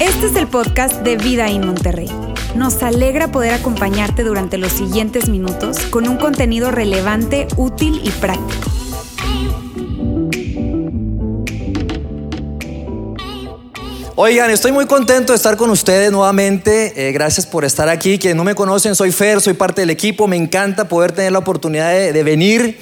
Este es el podcast de Vida en Monterrey. Nos alegra poder acompañarte durante los siguientes minutos con un contenido relevante, útil y práctico. Oigan, estoy muy contento de estar con ustedes nuevamente. Eh, gracias por estar aquí. Quienes no me conocen, soy Fer, soy parte del equipo. Me encanta poder tener la oportunidad de, de venir,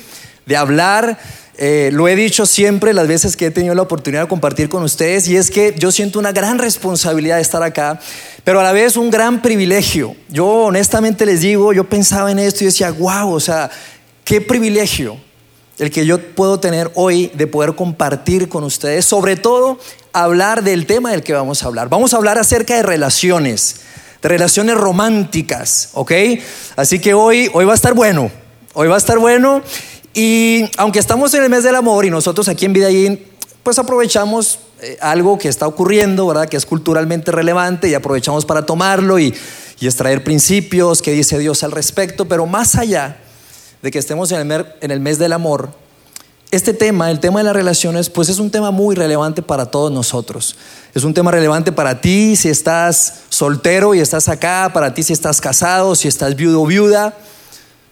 de hablar. Eh, lo he dicho siempre las veces que he tenido la oportunidad de compartir con ustedes y es que yo siento una gran responsabilidad de estar acá, pero a la vez un gran privilegio. Yo honestamente les digo, yo pensaba en esto y decía, wow, o sea, qué privilegio el que yo puedo tener hoy de poder compartir con ustedes, sobre todo hablar del tema del que vamos a hablar. Vamos a hablar acerca de relaciones, de relaciones románticas, ¿ok? Así que hoy, hoy va a estar bueno, hoy va a estar bueno. Y aunque estamos en el mes del amor y nosotros aquí en Vidallín, pues aprovechamos eh, algo que está ocurriendo, ¿verdad? Que es culturalmente relevante y aprovechamos para tomarlo y, y extraer principios que dice Dios al respecto, pero más allá de que estemos en el, en el mes del amor, este tema, el tema de las relaciones, pues es un tema muy relevante para todos nosotros. Es un tema relevante para ti si estás soltero y estás acá, para ti si estás casado, si estás viudo o viuda,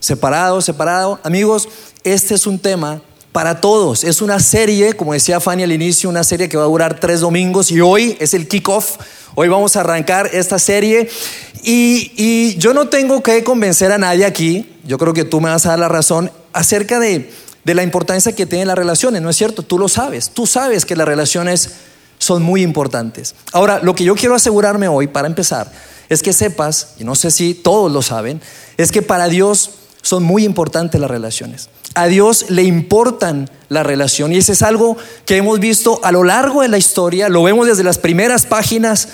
separado, separado. Amigos, este es un tema para todos. Es una serie, como decía Fanny al inicio, una serie que va a durar tres domingos y hoy es el kickoff. Hoy vamos a arrancar esta serie y, y, yo no tengo que convencer a nadie aquí, yo creo que tú me vas a dar la razón acerca de, de la importancia que tienen las relaciones, ¿no es cierto? Tú lo sabes, tú sabes que las relaciones son muy importantes. Ahora, lo que yo quiero asegurarme hoy, para empezar, es que sepas, y no sé si todos lo saben, es que para Dios son muy importantes las relaciones. A Dios le importan la relación y ese es algo que hemos visto a lo largo de la historia, lo vemos desde las primeras páginas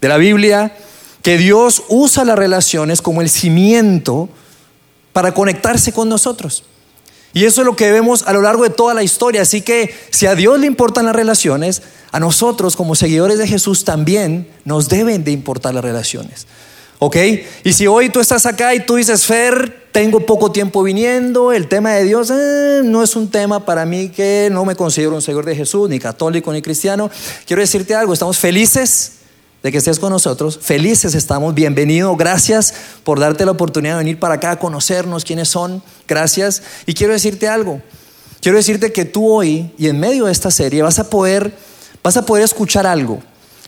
de la Biblia, que Dios usa las relaciones como el cimiento para conectarse con nosotros. Y eso es lo que vemos a lo largo de toda la historia. Así que si a Dios le importan las relaciones, a nosotros como seguidores de Jesús también nos deben de importar las relaciones. ¿Ok? Y si hoy tú estás acá y tú dices, Fer, tengo poco tiempo viniendo, el tema de Dios eh, no es un tema para mí que no me considero un seguidor de Jesús, ni católico, ni cristiano. Quiero decirte algo, estamos felices de que estés con nosotros, felices estamos, bienvenido, gracias por darte la oportunidad de venir para acá a conocernos quiénes son, gracias. Y quiero decirte algo, quiero decirte que tú hoy y en medio de esta serie vas a poder, vas a poder escuchar algo,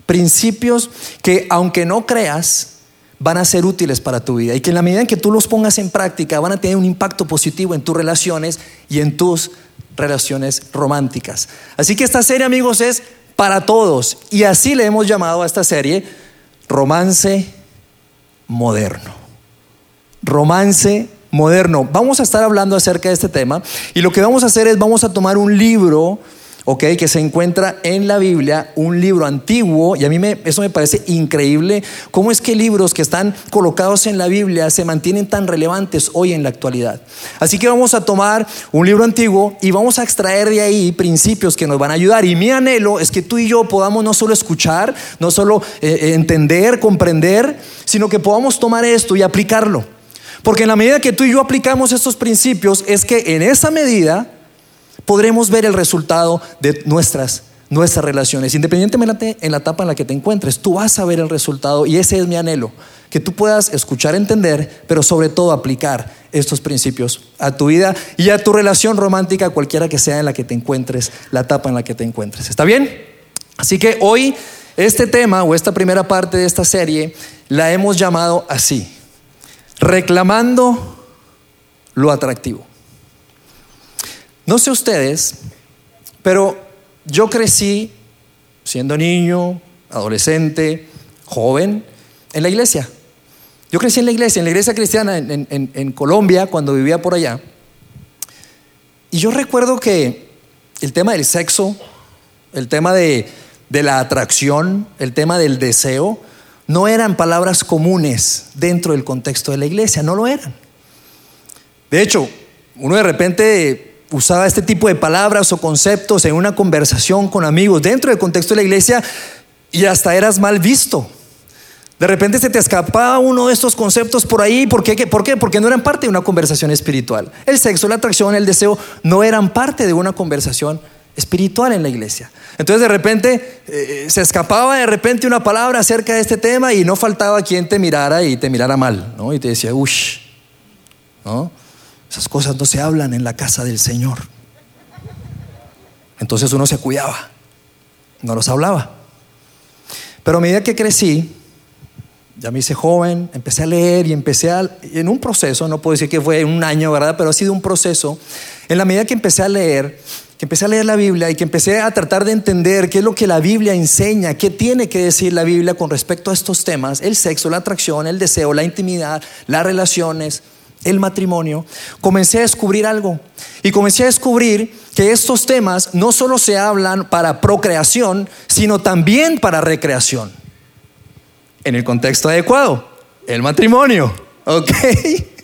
principios que aunque no creas, van a ser útiles para tu vida y que en la medida en que tú los pongas en práctica van a tener un impacto positivo en tus relaciones y en tus relaciones románticas. Así que esta serie, amigos, es para todos y así le hemos llamado a esta serie Romance Moderno. Romance Moderno. Vamos a estar hablando acerca de este tema y lo que vamos a hacer es vamos a tomar un libro ¿ok? Que se encuentra en la Biblia, un libro antiguo, y a mí me, eso me parece increíble, cómo es que libros que están colocados en la Biblia se mantienen tan relevantes hoy en la actualidad. Así que vamos a tomar un libro antiguo y vamos a extraer de ahí principios que nos van a ayudar. Y mi anhelo es que tú y yo podamos no solo escuchar, no solo eh, entender, comprender, sino que podamos tomar esto y aplicarlo. Porque en la medida que tú y yo aplicamos estos principios, es que en esa medida podremos ver el resultado de nuestras, nuestras relaciones. Independientemente en la etapa en la que te encuentres, tú vas a ver el resultado y ese es mi anhelo, que tú puedas escuchar, entender, pero sobre todo aplicar estos principios a tu vida y a tu relación romántica, cualquiera que sea en la que te encuentres, la etapa en la que te encuentres. ¿Está bien? Así que hoy este tema o esta primera parte de esta serie la hemos llamado así, reclamando lo atractivo. No sé ustedes, pero yo crecí siendo niño, adolescente, joven, en la iglesia. Yo crecí en la iglesia, en la iglesia cristiana en, Colombia, cuando vivía por allá. Y yo recuerdo que el tema del sexo, el tema de, de la atracción, el tema del deseo, no eran palabras comunes dentro del contexto de la iglesia, no lo eran. De hecho, uno de repente usaba este tipo de palabras o conceptos en una conversación con amigos dentro del contexto de la iglesia y hasta eras mal visto. De repente se te escapaba uno de estos conceptos por ahí. ¿Por qué? ¿Por qué? Porque no eran parte de una conversación espiritual. El sexo, la atracción, el deseo no eran parte de una conversación espiritual en la iglesia. Entonces de repente eh, se escapaba de repente una palabra acerca de este tema y no faltaba quien te mirara y te mirara mal, ¿no? Y te decía, ush, ¿no? Esas cosas no se hablan en la casa del Señor. Entonces uno se cuidaba, no los hablaba. Pero a medida que crecí, ya me hice joven, empecé a leer y empecé a, en un proceso, no puedo decir que fue un año, ¿verdad? Pero ha sido un proceso. En la medida que empecé a leer, que empecé a leer la Biblia y que empecé a tratar de entender qué es lo que la Biblia enseña, qué tiene que decir la Biblia con respecto a estos temas, el sexo, la atracción, el deseo, la intimidad, las relaciones, el matrimonio, comencé a descubrir algo. Y comencé a descubrir que estos temas no solo se hablan para procreación, sino también para recreación en el contexto adecuado, el matrimonio. ¿Ok?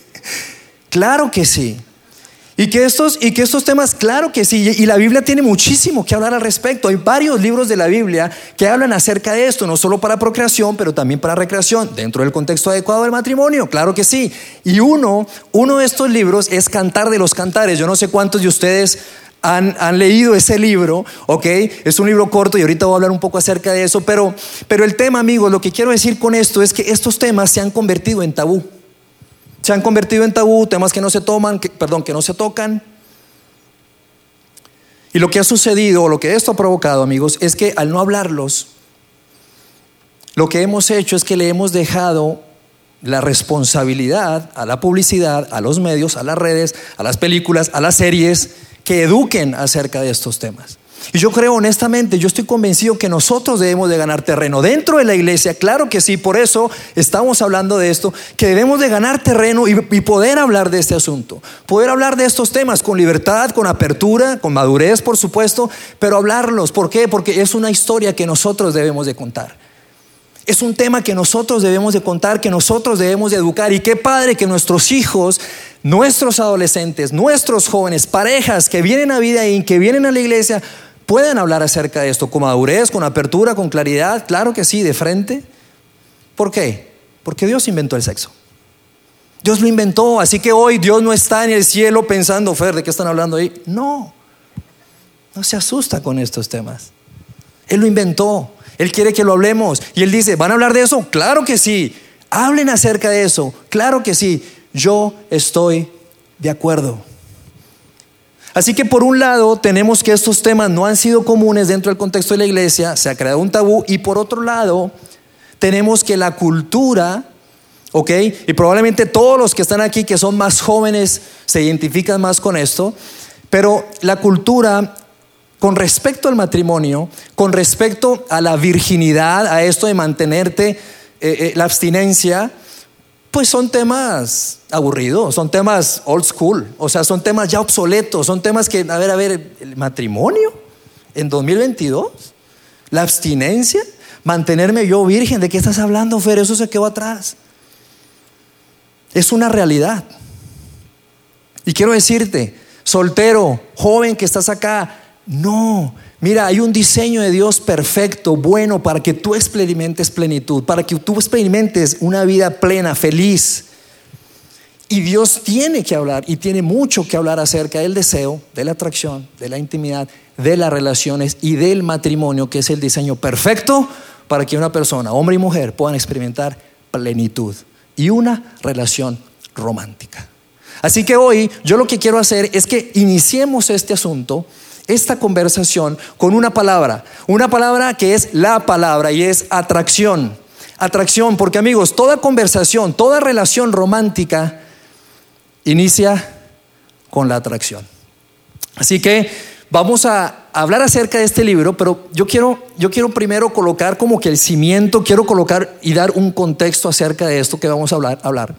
Claro que sí. Y que, estos, y que estos temas, claro que sí, y la Biblia tiene muchísimo que hablar al respecto. Hay varios libros de la Biblia que hablan acerca de esto, no solo para procreación, pero también para recreación, dentro del contexto adecuado del matrimonio, claro que sí. Y uno, uno de estos libros es Cantar de los Cantares. Yo no sé cuántos de ustedes han, leído ese libro, ¿ok? Es un libro corto y ahorita voy a hablar un poco acerca de eso, pero, pero el tema, amigos, lo que quiero decir con esto es que estos temas se han convertido en tabú. Se han convertido en tabú, temas que no se toman, perdón, que no se tocan. Y lo que ha sucedido, o lo que esto ha provocado, amigos, es que al no hablarlos, lo que hemos hecho es que le hemos dejado la responsabilidad a la publicidad, a los medios, a las redes, a las películas, a las series, que eduquen acerca de estos temas. Y yo creo honestamente, yo estoy convencido que nosotros debemos de ganar terreno dentro de la iglesia, claro que sí, por eso estamos hablando de esto, que debemos de ganar terreno y, poder hablar de este asunto, poder hablar de estos temas con libertad, con apertura, con madurez, por supuesto, pero hablarlos, ¿por qué? Porque es una historia que nosotros debemos de contar. Es un tema que nosotros debemos de contar, que nosotros debemos de educar. Y qué padre que nuestros hijos, nuestros adolescentes, nuestros jóvenes, parejas que vienen a vida y que vienen a la iglesia, puedan hablar acerca de esto con madurez, con apertura, con claridad. Claro que sí, de frente. ¿Por qué? Porque Dios inventó el sexo. Dios lo inventó, así que hoy Dios no está en el cielo pensando, Fer, ¿de qué están hablando ahí? No, no se asusta con estos temas. Él lo inventó. Él quiere que lo hablemos. Y Él dice, ¿van a hablar de eso? Claro que sí. Hablen acerca de eso. Claro que sí. Yo estoy de acuerdo. Así que por un lado tenemos que estos temas no han sido comunes dentro del contexto de la iglesia, se ha creado un tabú, y por otro lado tenemos que la cultura, ¿ok? Y probablemente todos los que están aquí que son más jóvenes se identifican más con esto, pero la cultura con respecto al matrimonio, con respecto a la virginidad, a esto de mantenerte, eh, eh, la abstinencia, pues son temas aburridos, son temas old school, o sea, son temas ya obsoletos, son temas que, a ver, a ver, el matrimonio en 2022, la abstinencia, mantenerme yo virgen, ¿de qué estás hablando, Fer? Eso se quedó atrás. Es una realidad. Y quiero decirte, soltero, joven que estás acá, no, mira, hay un diseño de Dios perfecto, bueno, para que tú experimentes plenitud, para que tú experimentes una vida plena, feliz. Y Dios tiene que hablar y tiene mucho que hablar acerca del deseo, de la atracción, de la intimidad, de las relaciones y del matrimonio, que es el diseño perfecto para que una persona, hombre y mujer, puedan experimentar plenitud y una relación romántica. Así que hoy yo lo que quiero hacer es que iniciemos este asunto esta conversación con una palabra, una palabra que es la palabra y es atracción. Atracción, porque amigos, toda conversación, toda relación romántica inicia con la atracción. Así que vamos a hablar acerca de este libro, pero yo quiero, yo quiero primero colocar como que el cimiento, quiero colocar y dar un contexto acerca de esto que vamos a hablar. hablar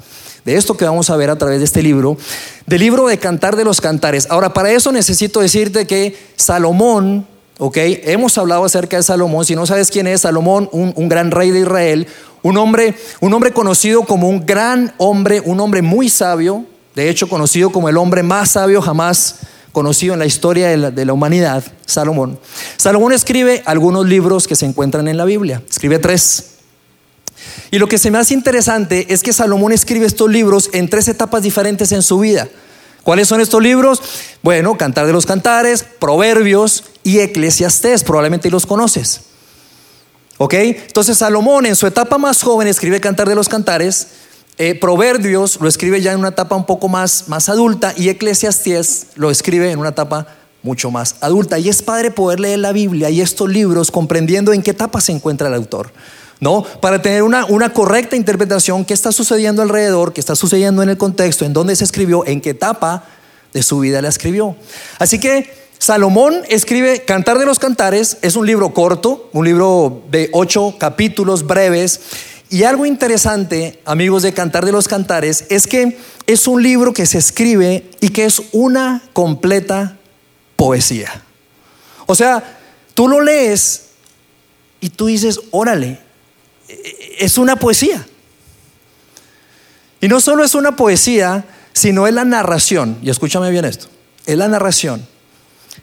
de esto que vamos a ver a través de este libro, del libro de Cantar de los Cantares. Ahora, para eso necesito decirte que Salomón, ok, hemos hablado acerca de Salomón, si no sabes quién es Salomón, un, gran rey de Israel, un hombre, un hombre conocido como un gran hombre, un hombre muy sabio, de hecho conocido como el hombre más sabio jamás conocido en la historia de la, humanidad, Salomón. Salomón escribe algunos libros que se encuentran en la Biblia, escribe tres. Y lo que se me hace interesante es que Salomón escribe estos libros en tres etapas diferentes en su vida. ¿Cuáles son estos libros? Bueno, Cantar de los Cantares, Proverbios y Eclesiastés, probablemente los conoces. ¿Ok? Entonces Salomón en su etapa más joven escribe Cantar de los Cantares, eh, Proverbios lo escribe ya en una etapa un poco más, más adulta y Eclesiastés lo escribe en una etapa mucho más adulta. Y es padre poder leer la Biblia y estos libros comprendiendo en qué etapa se encuentra el autor. ¿No? Para tener una, una correcta interpretación, qué está sucediendo alrededor, qué está sucediendo en el contexto, en dónde se escribió, en qué etapa de su vida la escribió. Así que Salomón escribe Cantar de los Cantares, es un libro corto, un libro de ocho capítulos breves. Y algo interesante, amigos de Cantar de los Cantares, es que es un libro que se escribe y que es una completa poesía. O sea, tú lo lees y tú dices, órale, es una poesía. Y no solo es una poesía, sino es la narración, y escúchame bien esto, es la narración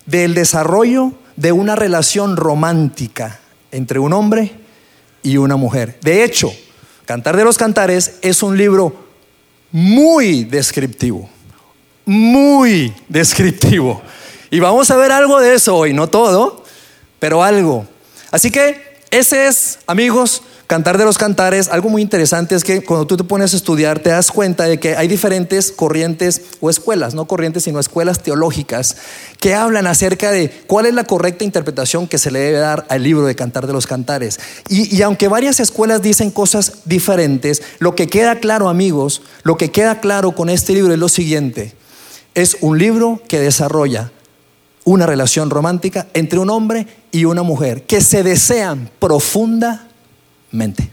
del desarrollo de una relación romántica entre un hombre y una mujer. De hecho, Cantar de los Cantares es un libro muy descriptivo, muy descriptivo. Y vamos a ver algo de eso hoy, no todo, pero algo. Así que ese es, amigos, Cantar de los Cantares, algo muy interesante es que cuando tú te pones a estudiar te das cuenta de que hay diferentes corrientes o escuelas, no corrientes, sino escuelas teológicas que hablan acerca de cuál es la correcta interpretación que se le debe dar al libro de Cantar de los Cantares. Y, aunque varias escuelas dicen cosas diferentes, lo que queda claro, amigos, lo que queda claro con este libro es lo siguiente. Es un libro que desarrolla una relación romántica entre un hombre y una mujer que se desean profunda mente.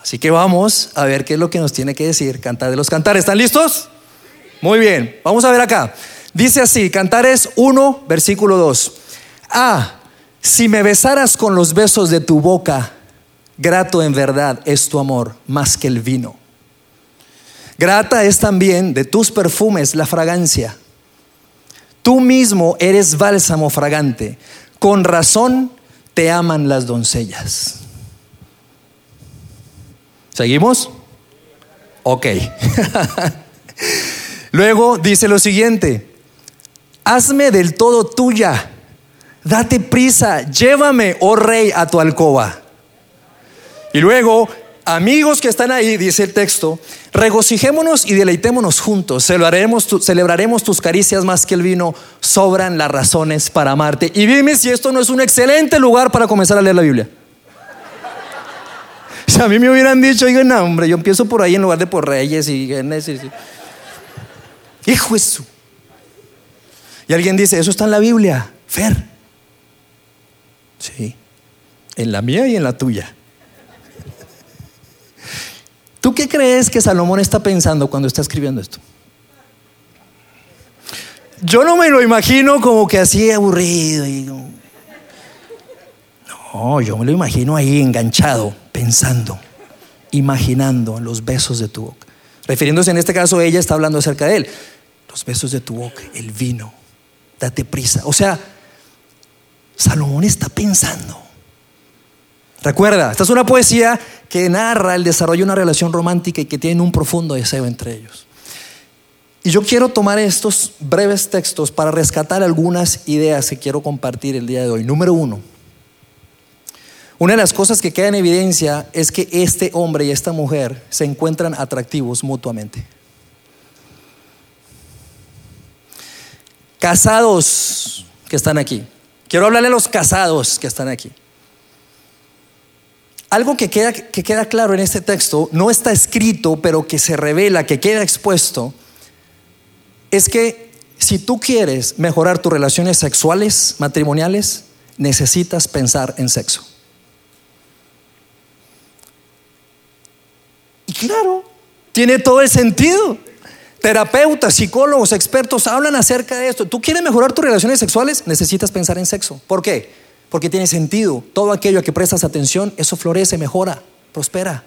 Así que vamos a ver qué es lo que nos tiene que decir Cantar de los Cantares. ¿Están listos? Muy bien, vamos a ver acá. Dice así, Cantares 1, versículo 2. Ah, si me besaras con los besos de tu boca, grato en verdad es tu amor más que el vino. Grata es también de tus perfumes la fragancia. Tú mismo eres bálsamo fragante. Con razón te aman las doncellas. ¿Seguimos? Ok. Luego dice lo siguiente, hazme del todo tuya, date prisa, llévame, oh rey, a tu alcoba. Y luego, amigos que están ahí, dice el texto, regocijémonos y deleitémonos juntos, celebraremos, tus caricias más que el vino, sobran las razones para amarte. Y dime si esto no es un excelente lugar para comenzar a leer la Biblia. Si a mí me hubieran dicho, oigan, no, hombre, yo empiezo por ahí en lugar de por Reyes y Génesis. Hijo eso. Y alguien dice, eso está en la Biblia. Fer. Sí. En la mía y en la tuya. ¿Tú qué crees que Salomón está pensando cuando está escribiendo esto? Yo no me lo imagino como que así aburrido. No, yo me lo imagino ahí enganchado, pensando, imaginando los besos de tu boca. Refiriéndose en este caso, ella está hablando acerca de él. Los besos de tu boca, el vino, date prisa. O sea, Salomón está pensando. Recuerda, esta es una poesía que narra el desarrollo de una relación romántica y que tiene un profundo deseo entre ellos. Y yo quiero tomar estos breves textos para rescatar algunas ideas que quiero compartir el día de hoy. Número uno, una de las cosas que queda en evidencia es que este hombre y esta mujer se encuentran atractivos mutuamente. Casados que están aquí. Quiero hablarle a los casados que están aquí. Algo que queda, que queda claro en este texto, no está escrito, pero que se revela, que queda expuesto, es que si tú quieres mejorar tus relaciones sexuales, matrimoniales, necesitas pensar en sexo. Y claro, tiene todo el sentido. Terapeutas, psicólogos, expertos hablan acerca de esto. ¿Tú quieres mejorar tus relaciones sexuales? Necesitas pensar en sexo. ¿Por qué? Porque tiene sentido. Todo aquello a que prestas atención, eso florece, mejora, prospera.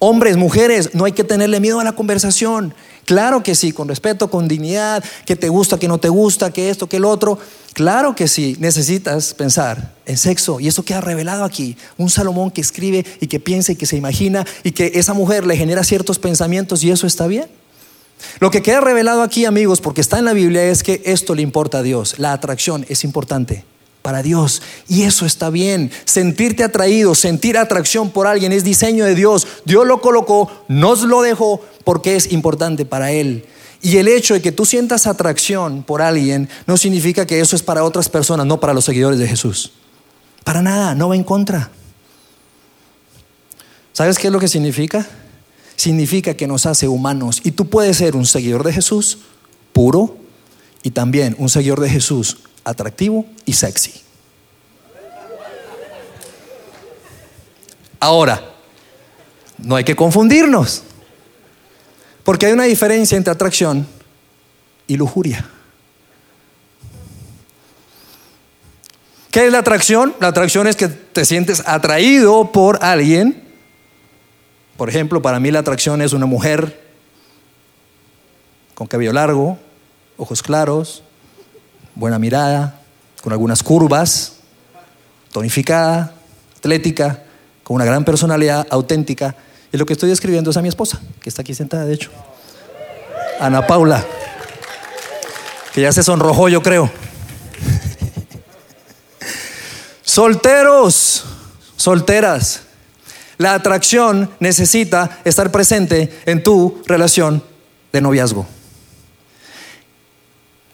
Hombres, mujeres, no hay que tenerle miedo a la conversación. Claro que sí, con respeto, con dignidad, que te gusta, que no te gusta, que esto, que el otro. Claro que sí, necesitas pensar en sexo. Y eso queda revelado aquí. Un Salomón que escribe y que piensa y que se imagina y que esa mujer le genera ciertos pensamientos y eso está bien. Lo que queda revelado aquí, amigos, porque está en la Biblia, es que esto le importa a Dios. La atracción es importante para Dios. Y eso está bien. Sentirte atraído, sentir atracción por alguien es diseño de Dios. Dios lo colocó, nos lo dejó porque es importante para Él. Y el hecho de que tú sientas atracción por alguien no significa que eso es para otras personas, no para los seguidores de Jesús. Para nada, no va en contra. ¿Sabes qué es lo que significa? significa que nos hace humanos. Y tú puedes ser un seguidor de Jesús puro y también un seguidor de Jesús atractivo y sexy. Ahora, no hay que confundirnos, porque hay una diferencia entre atracción y lujuria. ¿Qué es la atracción? La atracción es que te sientes atraído por alguien por ejemplo, para mí la atracción es una mujer con cabello largo, ojos claros, buena mirada, con algunas curvas, tonificada, atlética, con una gran personalidad, auténtica. Y lo que estoy describiendo es a mi esposa, que está aquí sentada, de hecho. Ana Paula, que ya se sonrojó, yo creo. Solteros, solteras, la atracción necesita estar presente en tu relación de noviazgo.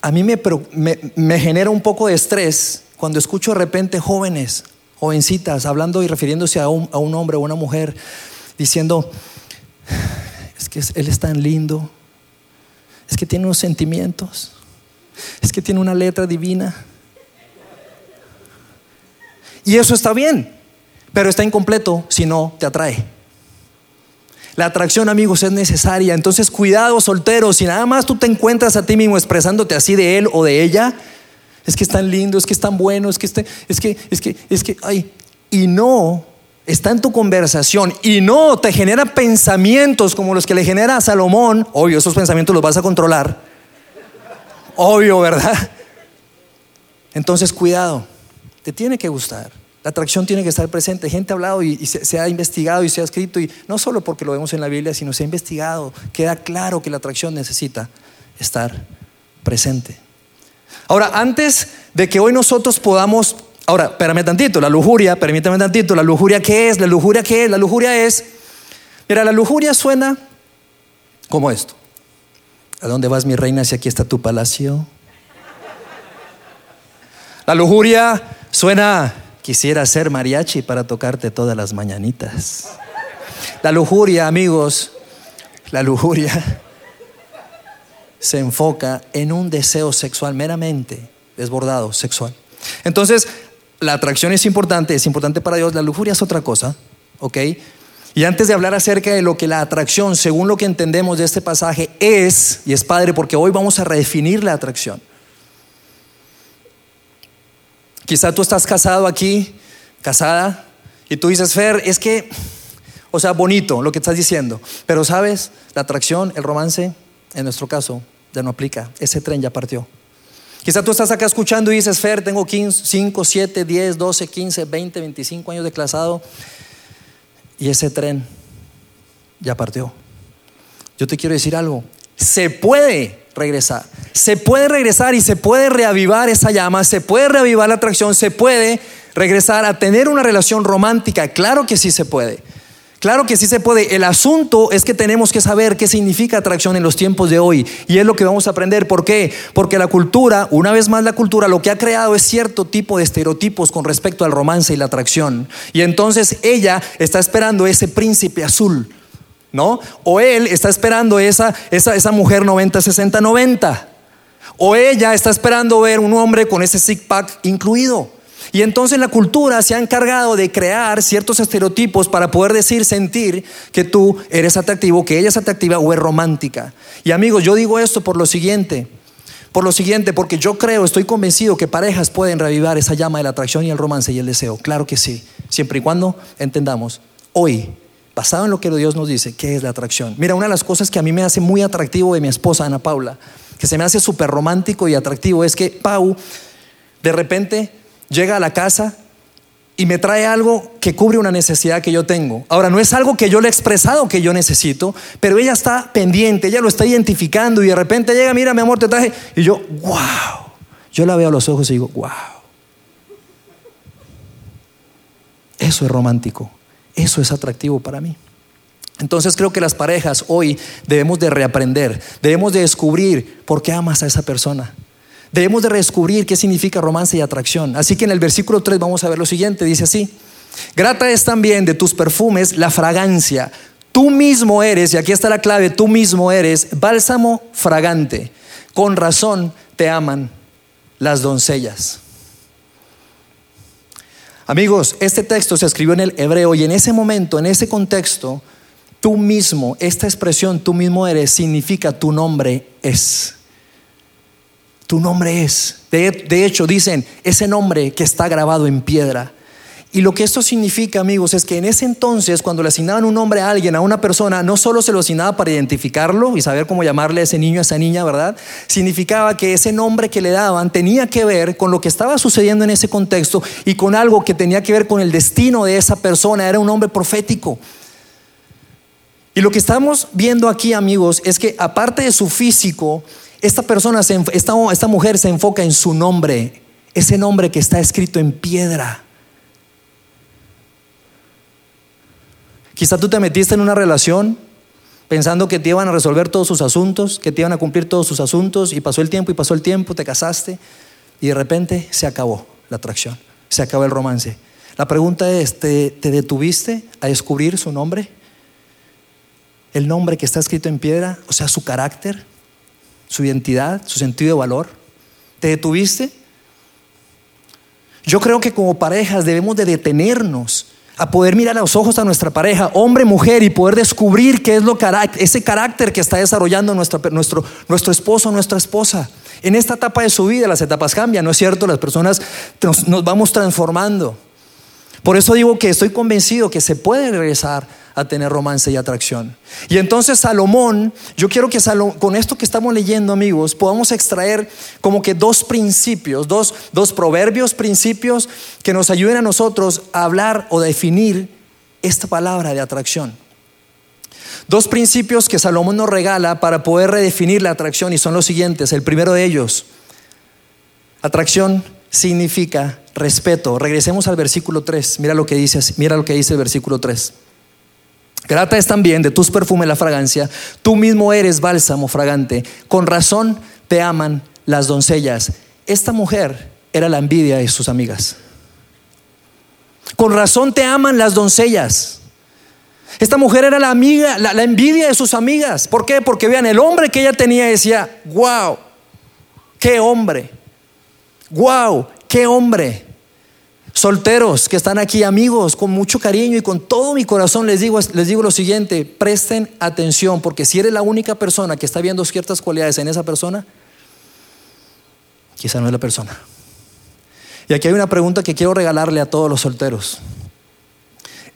A mí me, genera un poco de estrés cuando escucho de repente jóvenes, jovencitas, hablando y refiriéndose a un, a un hombre o una mujer, diciendo, es que él es tan lindo, es que tiene unos sentimientos, es que tiene una letra divina. Y eso está bien pero está incompleto si no te atrae. La atracción, amigos, es necesaria. Entonces, cuidado, solteros. Si nada más tú te encuentras a ti mismo expresándote así de él o de ella, es que es tan lindo, es que es tan bueno, es que, este, es que, es que, es que, ay, y no está en tu conversación y no te genera pensamientos como los que le genera a Salomón, obvio, esos pensamientos los vas a controlar. Obvio, ¿verdad? Entonces, cuidado, te tiene que gustar. La atracción tiene que estar presente. Gente ha hablado y, se, ha investigado y se ha escrito, y no solo porque lo vemos en la Biblia, sino se ha investigado. Queda claro que la atracción necesita estar presente. Ahora, antes de que hoy nosotros podamos, ahora, espérame tantito, la lujuria, permítame tantito, la lujuria, ¿qué es? La lujuria, ¿qué es? La lujuria es, mira, la lujuria suena como esto. ¿A dónde vas, mi reina, si aquí está tu palacio? La lujuria suena Quisiera ser mariachi para tocarte todas las mañanitas. La lujuria, amigos, la lujuria se enfoca en un deseo sexual meramente desbordado, sexual. Entonces, la atracción es importante, es importante para Dios, la lujuria es otra cosa, ¿ok? Y antes de hablar acerca de lo que la atracción, según lo que entendemos de este pasaje, es, y es padre porque hoy vamos a redefinir la atracción. Quizá tú estás casado aquí, casada, y tú dices, Fer, es que, o sea, bonito lo que estás diciendo, pero sabes, la atracción, el romance, en nuestro caso, ya no aplica. Ese tren ya partió. Quizá tú estás acá escuchando y dices, Fer, tengo 15, 5, 7, 10, 12, 15, 20, 25 años de casado y ese tren ya partió. Yo te quiero decir algo, se puede regresar. Se puede regresar y se puede reavivar esa llama, se puede reavivar la atracción, se puede regresar a tener una relación romántica. Claro que sí se puede. Claro que sí se puede. El asunto es que tenemos que saber qué significa atracción en los tiempos de hoy. Y es lo que vamos a aprender. ¿Por qué? Porque la cultura, una vez más la cultura, lo que ha creado es cierto tipo de estereotipos con respecto al romance y la atracción. Y entonces ella está esperando ese príncipe azul ¿no? O él está esperando esa, esa, esa mujer 90, 60, 90. O ella está esperando ver un hombre con ese six pack incluido. Y entonces la cultura se ha encargado de crear ciertos estereotipos para poder decir, sentir que tú eres atractivo, que ella es atractiva o es romántica. Y amigos, yo digo esto por lo siguiente, por lo siguiente, porque yo creo, estoy convencido que parejas pueden revivar esa llama de la atracción y el romance y el deseo. Claro que sí, siempre y cuando entendamos, hoy basado en lo que Dios nos dice, ¿qué es la atracción? Mira, una de las cosas que a mí me hace muy atractivo de mi esposa, Ana Paula, que se me hace súper romántico y atractivo, es que Pau de repente llega a la casa y me trae algo que cubre una necesidad que yo tengo. Ahora, no es algo que yo le he expresado que yo necesito, pero ella está pendiente, ella lo está identificando y de repente llega, mira, mi amor, te traje. Y yo, wow. Yo la veo a los ojos y digo, wow. Eso es romántico, eso es atractivo para mí. Entonces creo que las parejas hoy debemos de reaprender, debemos de descubrir por qué amas a esa persona. Debemos de redescubrir qué significa romance y atracción. Así que en el versículo 3 vamos a ver lo siguiente, dice así, grata es también de tus perfumes la fragancia. Tú mismo eres, y aquí está la clave, tú mismo eres bálsamo fragante. Con razón te aman las doncellas. Amigos, este texto se escribió en el hebreo y en ese momento, en ese contexto, tú mismo, esta expresión, tú mismo eres, significa tu nombre es. Tu nombre es. De, hecho, dicen, ese nombre que está grabado en piedra. Y lo que esto significa, amigos, es que en ese entonces, cuando le asignaban un nombre a alguien, a una persona, no solo se lo asignaba para identificarlo y saber cómo llamarle a ese niño, a esa niña, ¿verdad? Significaba que ese nombre que le daban tenía que ver con lo que estaba sucediendo en ese contexto y con algo que tenía que ver con el destino de esa persona. Era un nombre profético. Y lo que estamos viendo aquí, amigos, es que aparte de su físico, esta persona, esta, esta mujer se enfoca en su nombre, ese nombre que está escrito en piedra. Quizá tú te metiste en una relación pensando que te iban a resolver todos sus asuntos, que te iban a cumplir todos sus asuntos, y pasó el tiempo y pasó el tiempo, te casaste, y de repente se acabó la atracción, se acabó el romance. La pregunta es, ¿te, te detuviste a descubrir su nombre? El nombre que está escrito en piedra, o sea, su carácter, su identidad, su sentido de valor? ¿Te detuviste? Yo creo que como parejas debemos de detenernos a poder mirar a los ojos a nuestra pareja, hombre, mujer, y poder descubrir qué es lo ese carácter que está desarrollando nuestro, nuestro esposo o nuestra esposa. En esta etapa de su vida las etapas cambian, ¿no es cierto? Las personas nos vamos transformando. Por eso digo que estoy convencido que se puede regresar a tener romance y atracción. Y entonces Salomón, yo quiero que con esto que estamos leyendo amigos, podamos extraer como que dos principios, dos, dos proverbios, principios que nos ayuden a nosotros a hablar o definir esta palabra de atracción. Dos principios que Salomón nos regala para poder redefinir la atracción y son los siguientes. El primero de ellos, atracción significa respeto. Regresemos al versículo 3. Mira lo que dice, mira lo que dice el versículo 3. Grata es también de tus perfumes la fragancia, tú mismo eres bálsamo fragante, con razón te aman las doncellas. Esta mujer era la envidia de sus amigas. Con razón te aman las doncellas. Esta mujer era la amiga, la, envidia de sus amigas. ¿Por qué? Porque vean, el hombre que ella tenía decía, wow, qué hombre, wow, qué hombre. Solteros que están aquí, amigos, con mucho cariño y con todo mi corazón les digo, les digo lo siguiente, presten atención, porque si eres la única persona que está viendo ciertas cualidades en esa persona, quizá no es la persona. Y aquí hay una pregunta que quiero regalarle a todos los solteros.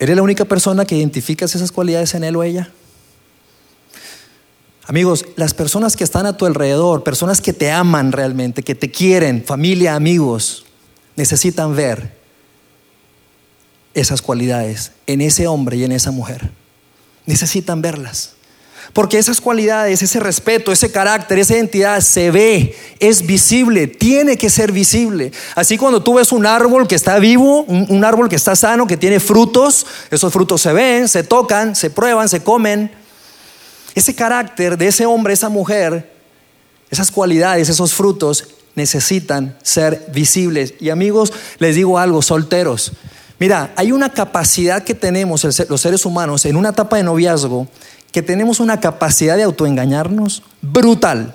¿Eres la única persona que identificas esas cualidades en él o ella? Amigos, las personas que están a tu alrededor, personas que te aman realmente, que te quieren, familia, amigos, necesitan ver esas cualidades en ese hombre y en esa mujer. Necesitan verlas. Porque esas cualidades, ese respeto, ese carácter, esa identidad se ve, es visible, tiene que ser visible. Así cuando tú ves un árbol que está vivo, un, árbol que está sano, que tiene frutos, esos frutos se ven, se tocan, se prueban, se comen. Ese carácter de ese hombre, esa mujer, esas cualidades, esos frutos necesitan ser visibles. Y amigos, les digo algo, solteros, Mira, hay una capacidad que tenemos los seres humanos en una etapa de noviazgo, que tenemos una capacidad de autoengañarnos brutal.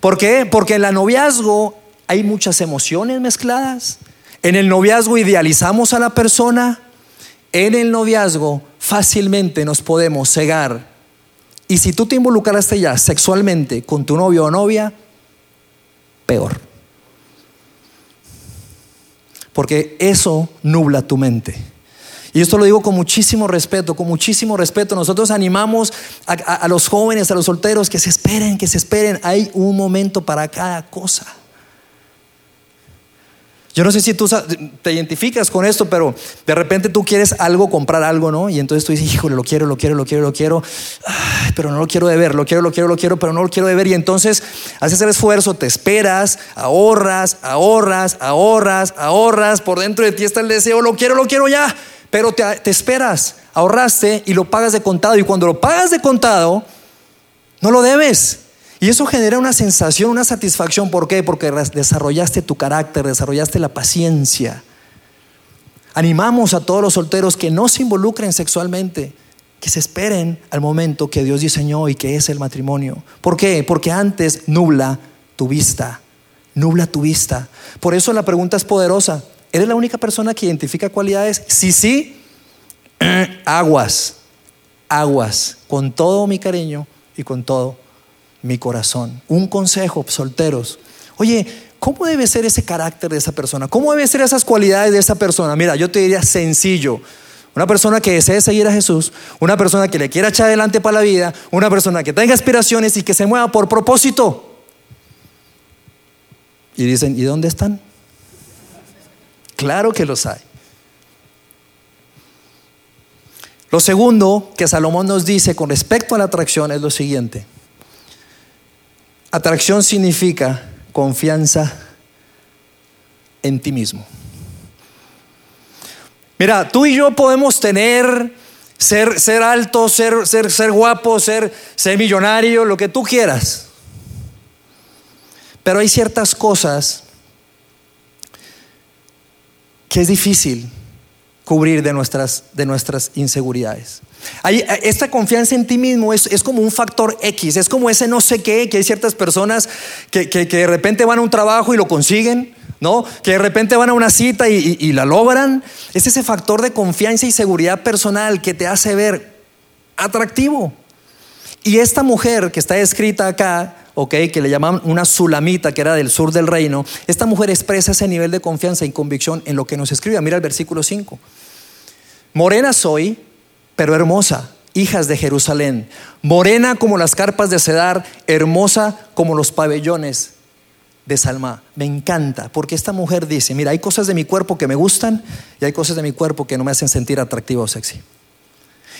¿Por qué? Porque en la noviazgo hay muchas emociones mezcladas. En el noviazgo idealizamos a la persona. En el noviazgo fácilmente nos podemos cegar. Y si tú te involucraste ya sexualmente con tu novio o novia, peor porque eso nubla tu mente. Y esto lo digo con muchísimo respeto, con muchísimo respeto. Nosotros animamos a, los jóvenes, a los solteros, que se esperen, que se esperen. Hay un momento para cada cosa. Yo no sé si tú te identificas con esto, pero de repente tú quieres algo, comprar algo, ¿no? Y entonces tú dices, híjole, lo quiero, lo quiero, lo quiero, lo quiero, pero no lo quiero de ver, lo quiero, lo quiero, lo quiero, pero no lo quiero de ver. Y entonces haces el esfuerzo, te esperas, ahorras, ahorras, ahorras, ahorras, por dentro de ti está el deseo, lo quiero, lo quiero ya, pero te, te esperas, ahorraste y lo pagas de contado. Y cuando lo pagas de contado, no lo debes. Y eso genera una sensación, una satisfacción. ¿Por qué? Porque desarrollaste tu carácter, desarrollaste la paciencia. Animamos a todos los solteros que no se involucren sexualmente, que se esperen al momento que Dios diseñó y que es el matrimonio. ¿Por qué? Porque antes nubla tu vista, nubla tu vista. Por eso la pregunta es poderosa. ¿Eres la única persona que identifica cualidades? Sí, sí. aguas, aguas, con todo mi cariño y con todo mi corazón. Un consejo, solteros. Oye, ¿cómo debe ser ese carácter de esa persona? ¿Cómo deben ser esas cualidades de esa persona? Mira, yo te diría sencillo. Una persona que desee seguir a Jesús, una persona que le quiera echar adelante para la vida, una persona que tenga aspiraciones y que se mueva por propósito. Y dicen, ¿y dónde están? Claro que los hay. Lo segundo que Salomón nos dice con respecto a la atracción es lo siguiente. Atracción significa confianza en ti mismo. Mira, tú y yo podemos tener, ser, ser alto, ser, ser, ser guapo, ser, ser millonario, lo que tú quieras. Pero hay ciertas cosas que es difícil cubrir de nuestras, de nuestras inseguridades. Hay, esta confianza en ti mismo es, es, como un factor X, es como ese no sé qué, que hay ciertas personas que, que, de repente van a un trabajo y lo consiguen, ¿no? Que de repente van a una cita y, la logran. Es ese factor de confianza y seguridad personal que te hace ver atractivo. Y esta mujer que está escrita acá, ok, que le llaman una sulamita, que era del sur del reino, esta mujer expresa ese nivel de confianza y convicción en lo que nos escribe. Mira el versículo 5. Morena soy, pero hermosa, hijas de Jerusalén, morena como las carpas de Cedar, hermosa como los pabellones de Salma. Me encanta, porque esta mujer dice, mira, hay cosas de mi cuerpo que me gustan y hay cosas de mi cuerpo que no me hacen sentir atractiva o sexy.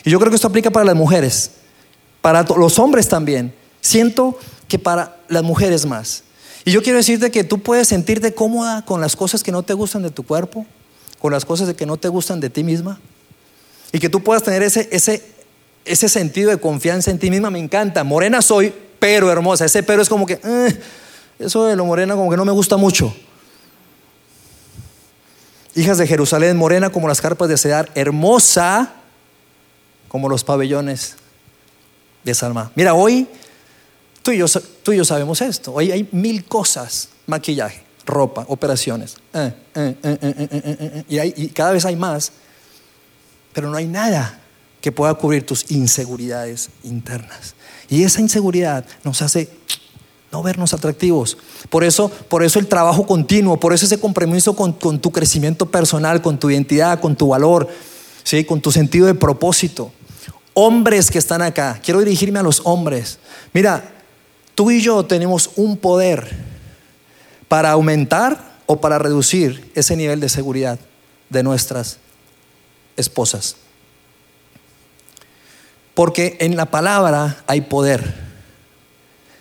Y yo creo que esto aplica para las mujeres, para los hombres también. Siento que para las mujeres más. Y yo quiero decirte que tú puedes sentirte cómoda con las cosas que no te gustan de tu cuerpo, con las cosas que no te gustan de ti misma. Y que tú puedas tener ese, ese, ese sentido de confianza en ti misma. Me encanta. Morena soy, pero hermosa. Ese pero es como que, eh, eso de lo morena como que no me gusta mucho. Hijas de Jerusalén, morena como las carpas de Cedar, hermosa como los pabellones de Salma. Mira, hoy tú y yo, tú y yo sabemos esto. Hoy hay mil cosas, maquillaje, ropa, operaciones. Eh, eh, y, y cada vez hay más pero no hay nada que pueda cubrir tus inseguridades internas. Y esa inseguridad nos hace no vernos atractivos. Por eso, por eso el trabajo continuo, por eso ese compromiso con, tu crecimiento personal, con tu identidad, con tu valor, ¿sí? con tu sentido de propósito. Hombres que están acá, quiero dirigirme a los hombres. Mira, tú y yo tenemos un poder para aumentar o para reducir ese nivel de seguridad de nuestras esposas. Porque en la palabra hay poder.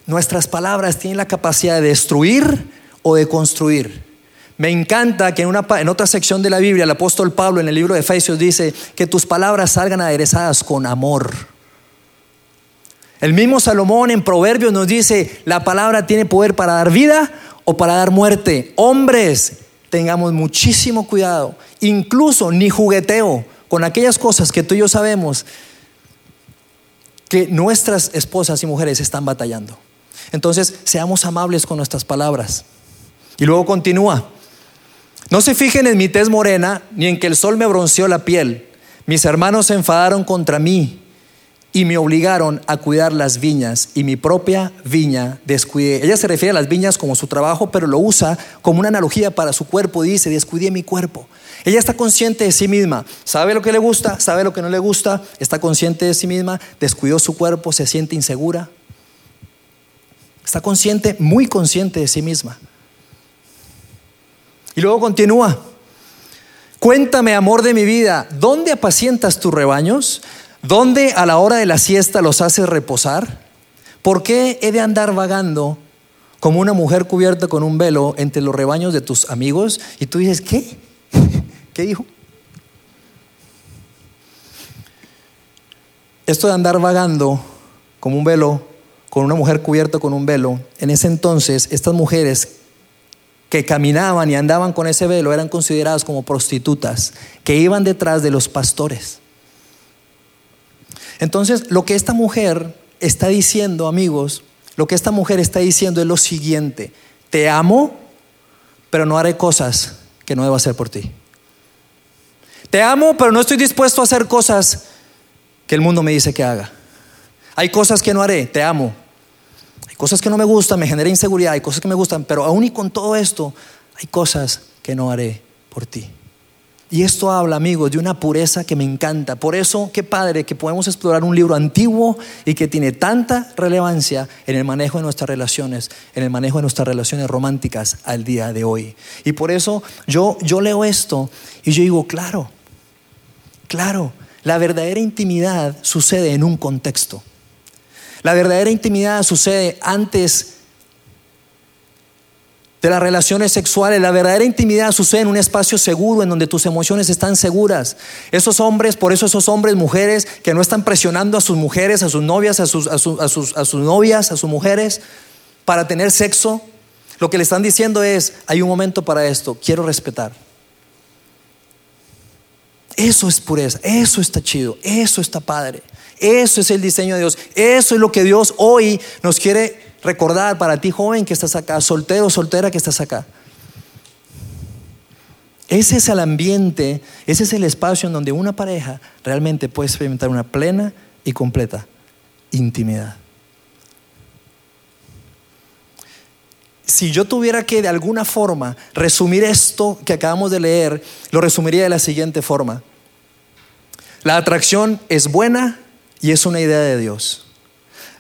Nuestras palabras tienen la capacidad de destruir o de construir. Me encanta que en, una, en otra sección de la Biblia el apóstol Pablo en el libro de Efesios dice que tus palabras salgan aderezadas con amor. El mismo Salomón en Proverbios nos dice, la palabra tiene poder para dar vida o para dar muerte. Hombres, tengamos muchísimo cuidado, incluso ni jugueteo con aquellas cosas que tú y yo sabemos que nuestras esposas y mujeres están batallando. Entonces, seamos amables con nuestras palabras. Y luego continúa. No se fijen en mi tez morena, ni en que el sol me bronceó la piel. Mis hermanos se enfadaron contra mí y me obligaron a cuidar las viñas y mi propia viña descuidé. Ella se refiere a las viñas como su trabajo, pero lo usa como una analogía para su cuerpo. Dice, descuidé mi cuerpo. Ella está consciente de sí misma, sabe lo que le gusta, sabe lo que no le gusta, está consciente de sí misma, descuidó su cuerpo, se siente insegura. Está consciente, muy consciente de sí misma. Y luego continúa. Cuéntame, amor de mi vida, ¿dónde apacientas tus rebaños? ¿Dónde a la hora de la siesta los haces reposar? ¿Por qué he de andar vagando como una mujer cubierta con un velo entre los rebaños de tus amigos? Y tú dices, ¿qué? ¿Qué dijo? Esto de andar vagando como un velo, con una mujer cubierta con un velo, en ese entonces estas mujeres que caminaban y andaban con ese velo eran consideradas como prostitutas, que iban detrás de los pastores. Entonces, lo que esta mujer está diciendo, amigos, lo que esta mujer está diciendo es lo siguiente, te amo, pero no haré cosas que no debo hacer por ti. Te amo, pero no estoy dispuesto a hacer cosas que el mundo me dice que haga. Hay cosas que no haré, te amo. Hay cosas que no me gustan, me genera inseguridad, hay cosas que me gustan, pero aún y con todo esto, hay cosas que no haré por ti. Y esto habla, amigos, de una pureza que me encanta. Por eso, qué padre que podemos explorar un libro antiguo y que tiene tanta relevancia en el manejo de nuestras relaciones, en el manejo de nuestras relaciones románticas al día de hoy. Y por eso yo, yo leo esto y yo digo, claro, claro, la verdadera intimidad sucede en un contexto. La verdadera intimidad sucede antes de las relaciones sexuales. La verdadera intimidad sucede en un espacio seguro en donde tus emociones están seguras. Esos hombres, por eso esos hombres, mujeres que no están presionando a sus mujeres, a sus novias, a sus, a sus, novias, a sus mujeres para tener sexo, lo que le están diciendo es, hay un momento para esto, quiero respetar. Eso es pureza, eso está chido, eso está padre, eso es el diseño de Dios, eso es lo que Dios hoy nos quiere recordar para ti joven que estás acá, soltero, soltera que estás acá. Ese es el ambiente, ese es el espacio en donde una pareja realmente puede experimentar una plena y completa intimidad. Si yo tuviera que de alguna forma resumir esto que acabamos de leer, lo resumiría de la siguiente forma. La atracción es buena y es una idea de Dios.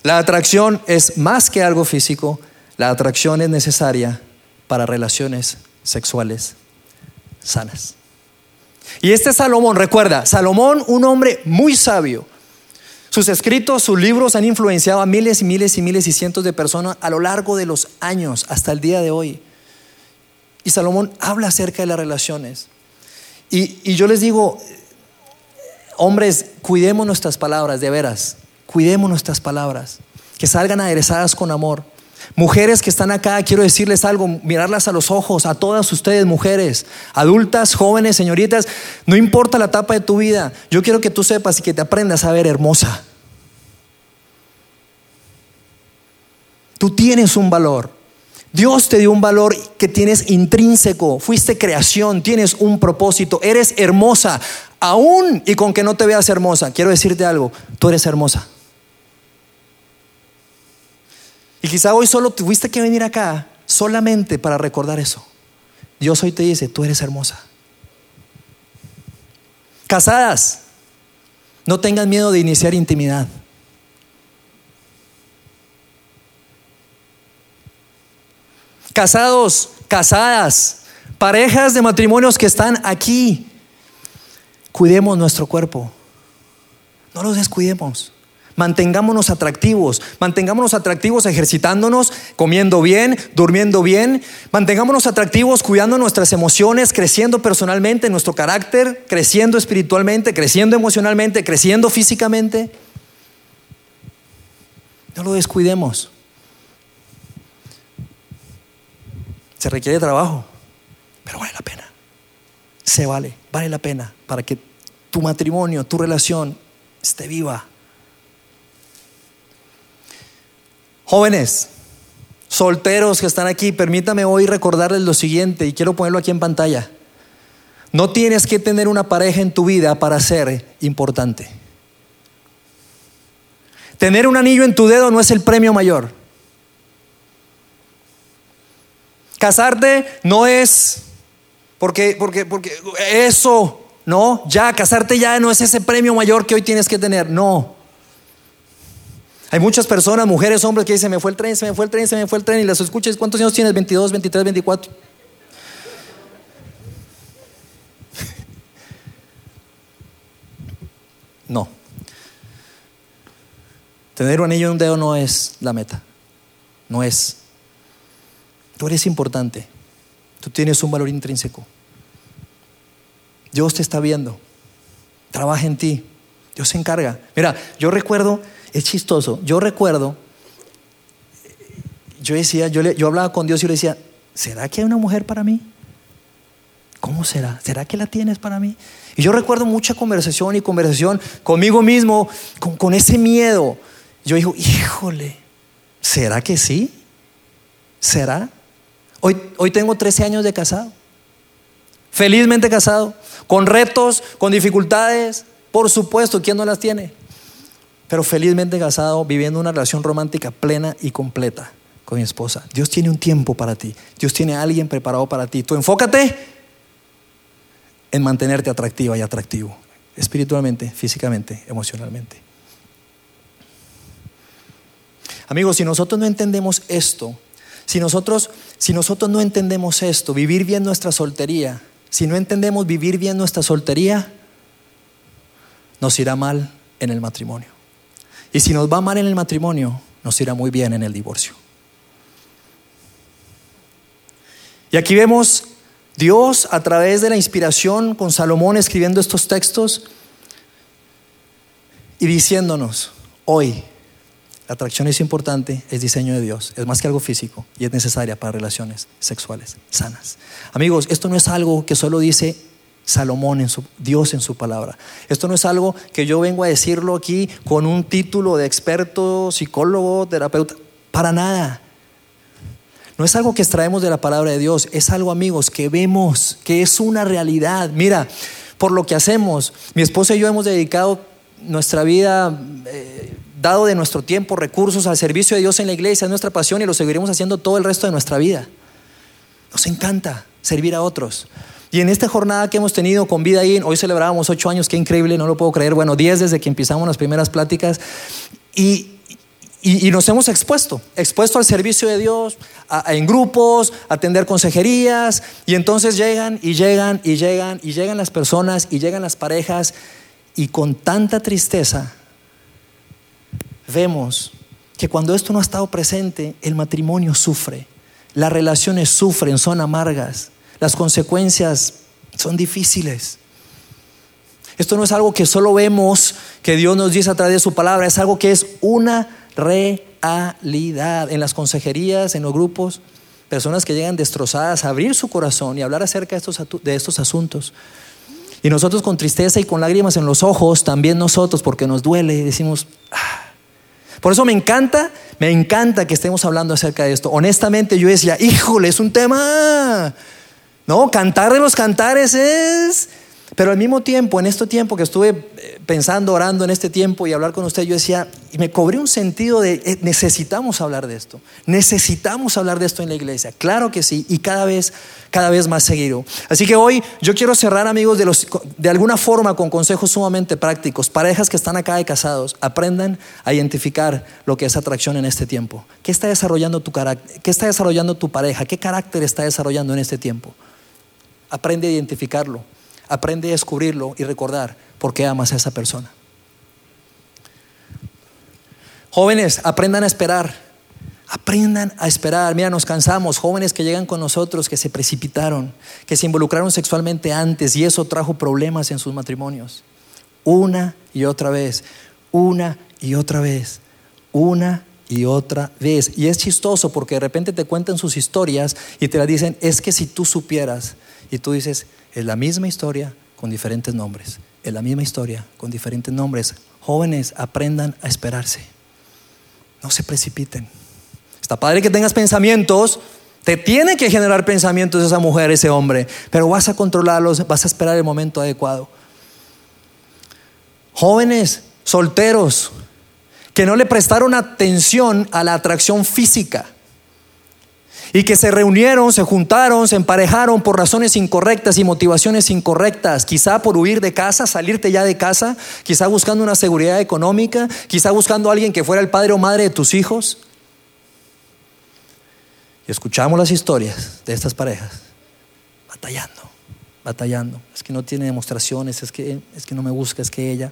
La atracción es más que algo físico, la atracción es necesaria para relaciones sexuales sanas. Y este Salomón, recuerda, Salomón, un hombre muy sabio. Sus escritos, sus libros han influenciado a miles y miles y miles y cientos de personas a lo largo de los años hasta el día de hoy. Y Salomón habla acerca de las relaciones. Y, y yo les digo, hombres, cuidemos nuestras palabras, de veras. Cuidemos nuestras palabras, que salgan aderezadas con amor. Mujeres que están acá, quiero decirles algo, mirarlas a los ojos, a todas ustedes, mujeres, adultas, jóvenes, señoritas, no importa la etapa de tu vida, yo quiero que tú sepas y que te aprendas a ver hermosa. Tú tienes un valor. Dios te dio un valor que tienes intrínseco, fuiste creación, tienes un propósito, eres hermosa, aún y con que no te veas hermosa. Quiero decirte algo, tú eres hermosa. Y quizá hoy solo tuviste que venir acá solamente para recordar eso. Dios hoy te dice, tú eres hermosa. Casadas, no tengan miedo de iniciar intimidad. Casados, casadas, parejas de matrimonios que están aquí, cuidemos nuestro cuerpo. No los descuidemos. Mantengámonos atractivos, mantengámonos atractivos ejercitándonos, comiendo bien, durmiendo bien, mantengámonos atractivos cuidando nuestras emociones, creciendo personalmente, nuestro carácter, creciendo espiritualmente, creciendo emocionalmente, creciendo físicamente. No lo descuidemos. Se requiere trabajo, pero vale la pena. Se vale, vale la pena para que tu matrimonio, tu relación esté viva. Jóvenes, solteros que están aquí, permítame hoy recordarles lo siguiente y quiero ponerlo aquí en pantalla. No tienes que tener una pareja en tu vida para ser importante. Tener un anillo en tu dedo no es el premio mayor. Casarte no es porque, porque, porque eso, no, ya, casarte ya no es ese premio mayor que hoy tienes que tener, no. Hay muchas personas, mujeres, hombres, que dicen, me fue el tren, se me fue el tren, se me fue el tren, y las escuchas, ¿cuántos años tienes? 22, 23, 24. No. Tener un anillo en un dedo no es la meta. No es. Tú eres importante. Tú tienes un valor intrínseco. Dios te está viendo. Trabaja en ti. Dios se encarga. Mira, yo recuerdo, es chistoso, yo recuerdo, yo decía, yo, hablaba con Dios y le decía, ¿será que hay una mujer para mí? ¿Cómo será? ¿Será que la tienes para mí? Y yo recuerdo mucha conversación y conversación conmigo mismo, con, con ese miedo. Yo digo, híjole, ¿será que sí? ¿Será? Hoy, hoy tengo 13 años de casado. Felizmente casado, con retos, con dificultades, por supuesto, ¿quién no las tiene? Pero felizmente casado, viviendo una relación romántica plena y completa con mi esposa. Dios tiene un tiempo para ti. Dios tiene a alguien preparado para ti. Tú enfócate en mantenerte atractiva y atractivo, espiritualmente, físicamente, emocionalmente. Amigos, si nosotros no entendemos esto, si nosotros, si nosotros no entendemos esto, vivir bien nuestra soltería, si no entendemos vivir bien nuestra soltería, nos irá mal en el matrimonio. Y si nos va mal en el matrimonio, nos irá muy bien en el divorcio. Y aquí vemos Dios a través de la inspiración con Salomón escribiendo estos textos y diciéndonos, hoy la atracción es importante, es diseño de Dios, es más que algo físico y es necesaria para relaciones sexuales sanas. Amigos, esto no es algo que solo dice Salomón en su Dios en su palabra. Esto no es algo que yo vengo a decirlo aquí con un título de experto, psicólogo, terapeuta, para nada. No es algo que extraemos de la palabra de Dios, es algo, amigos, que vemos, que es una realidad. Mira, por lo que hacemos, mi esposa y yo hemos dedicado nuestra vida, eh, dado de nuestro tiempo, recursos al servicio de Dios en la iglesia, es nuestra pasión y lo seguiremos haciendo todo el resto de nuestra vida. Nos encanta servir a otros. Y en esta jornada que hemos tenido con Vida In, hoy celebrábamos ocho años, qué increíble, no lo puedo creer. Bueno, diez desde que empezamos las primeras pláticas. Y y, nos hemos expuesto, expuesto al servicio de Dios, en grupos, a atender consejerías, y entonces llegan y llegan y llegan y llegan las personas y llegan las parejas, y con tanta tristeza vemos que cuando esto no ha estado presente, el matrimonio sufre, las relaciones sufren, son amargas, las consecuencias son difíciles. Esto no es algo que solo vemos, que Dios nos dice a través de su palabra, es algo que es una realidad. En las consejerías, en los grupos, personas que llegan destrozadas a abrir su corazón y hablar acerca de estos, asuntos. Y nosotros con tristeza y con lágrimas en los ojos, también nosotros, porque nos duele, decimos, ah". por eso me encanta, me encanta que estemos hablando acerca de esto. Honestamente yo decía, híjole, es un tema, no, cantar de los cantares es pero al mismo tiempo, en este tiempo que estuve eh, pensando, orando en este tiempo y hablar con usted, yo decía, y me cobré un sentido de, eh, necesitamos hablar de esto, necesitamos hablar de esto en la iglesia, claro que sí, y cada vez, cada vez más seguido. Así que hoy yo quiero cerrar, amigos, de, los, de alguna forma con consejos sumamente prácticos. Parejas que están acá de casados, aprendan a identificar lo que es atracción en este tiempo. ¿Qué está desarrollando tu? ¿Qué está desarrollando tu pareja? ¿Qué carácter está desarrollando en este tiempo? Aprende a identificarlo Aprende a descubrirlo y recordar por qué amas a esa persona. Jóvenes, aprendan a esperar. Aprendan a esperar. Mira, nos cansamos. Jóvenes que llegan con nosotros, que se precipitaron, que se involucraron sexualmente antes y eso trajo problemas en sus matrimonios. Una y otra vez. Una y otra vez. Una y otra vez. Y es chistoso porque de repente te cuentan sus historias y te la dicen, es que si tú supieras, y tú dices, es la misma historia con diferentes nombres. Es la misma historia con diferentes nombres. Jóvenes, aprendan a esperarse. No se precipiten. Está padre que tengas pensamientos. Te tiene que generar pensamientos esa mujer, ese hombre. Pero vas a controlarlos, vas a esperar el momento adecuado. Jóvenes, solteros, que no le prestaron atención a la atracción física y que se reunieron, se juntaron, se emparejaron por razones incorrectas y motivaciones incorrectas, quizá por huir de casa, salirte ya de casa, quizá buscando una seguridad económica, quizá buscando a alguien que fuera el padre o madre de tus hijos. Y escuchamos las historias de estas parejas batallando, batallando. Es que no tiene demostraciones, es que, es que no me busca, es que ella,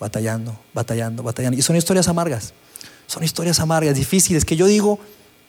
batallando, batallando, batallando. Y son historias amargas, son historias amargas, difíciles, que yo digo,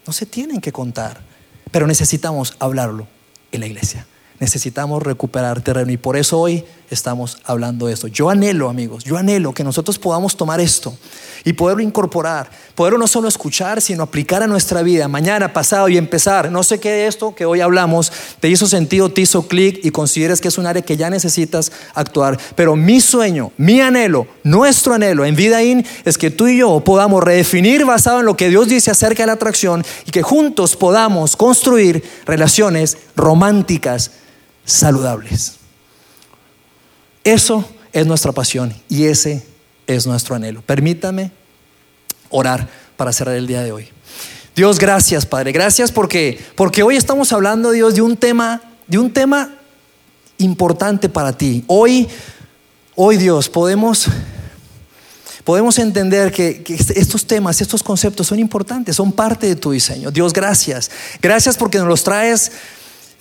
no se tienen que contar, pero necesitamos hablarlo en la iglesia. Necesitamos recuperar terreno y por eso hoy estamos hablando de esto. Yo anhelo, amigos, yo anhelo que nosotros podamos tomar esto y poderlo incorporar, poderlo no solo escuchar, sino aplicar a nuestra vida, mañana, pasado y empezar. No sé qué de esto que hoy hablamos te hizo sentido, te hizo clic y consideres que es un área que ya necesitas actuar. Pero mi sueño, mi anhelo, nuestro anhelo en Vidaín es que tú y yo podamos redefinir basado en lo que Dios dice acerca de la atracción y que juntos podamos construir relaciones románticas saludables. Eso es nuestra pasión y ese es nuestro anhelo. Permítame orar para cerrar el día de hoy. Dios, gracias, Padre. Gracias porque porque hoy estamos hablando, Dios, de un tema, de un tema importante para ti. Hoy hoy Dios podemos podemos entender que, que, estos temas, estos conceptos son importantes, son parte de tu diseño. Dios, gracias. Gracias porque nos los traes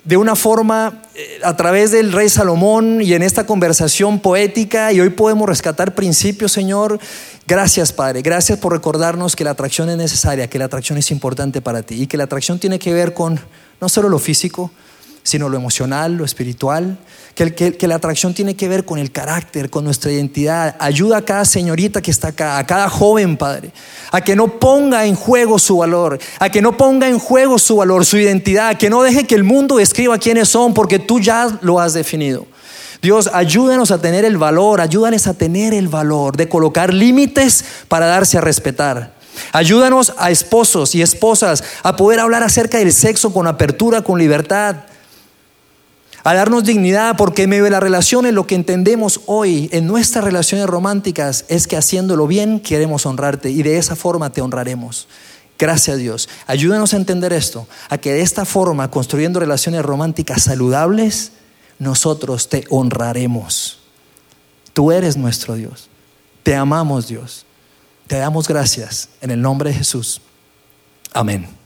de una forma eh, a través del rey Salomón y en esta conversación poética y hoy podemos rescatar principios, Señor. Gracias, Padre. Gracias por recordarnos que la atracción es necesaria, que la atracción es importante para ti y que la atracción tiene que ver con no solo lo físico, sino lo emocional, lo espiritual, que, que, la atracción tiene que ver con el carácter, con nuestra identidad. Ayuda a cada señorita que está acá, a cada joven padre, a que no ponga en juego su valor, a que no ponga en juego su valor, su identidad, a que no deje que el mundo escriba quiénes son, porque tú ya lo has definido. Dios, ayúdanos a tener el valor, ayúdanos a tener el valor de colocar límites para darse a respetar. Ayúdanos a esposos y esposas a poder hablar acerca del sexo con apertura, con libertad a darnos dignidad, porque medio de las relaciones lo que entendemos hoy en nuestras relaciones románticas es que haciéndolo bien queremos honrarte y de esa forma te honraremos. Gracias Dios. Ayúdanos a entender esto, a que de esta forma, construyendo relaciones románticas saludables, nosotros te honraremos. Tú eres nuestro Dios. Te amamos Dios. Te damos gracias en el nombre de Jesús. Amén.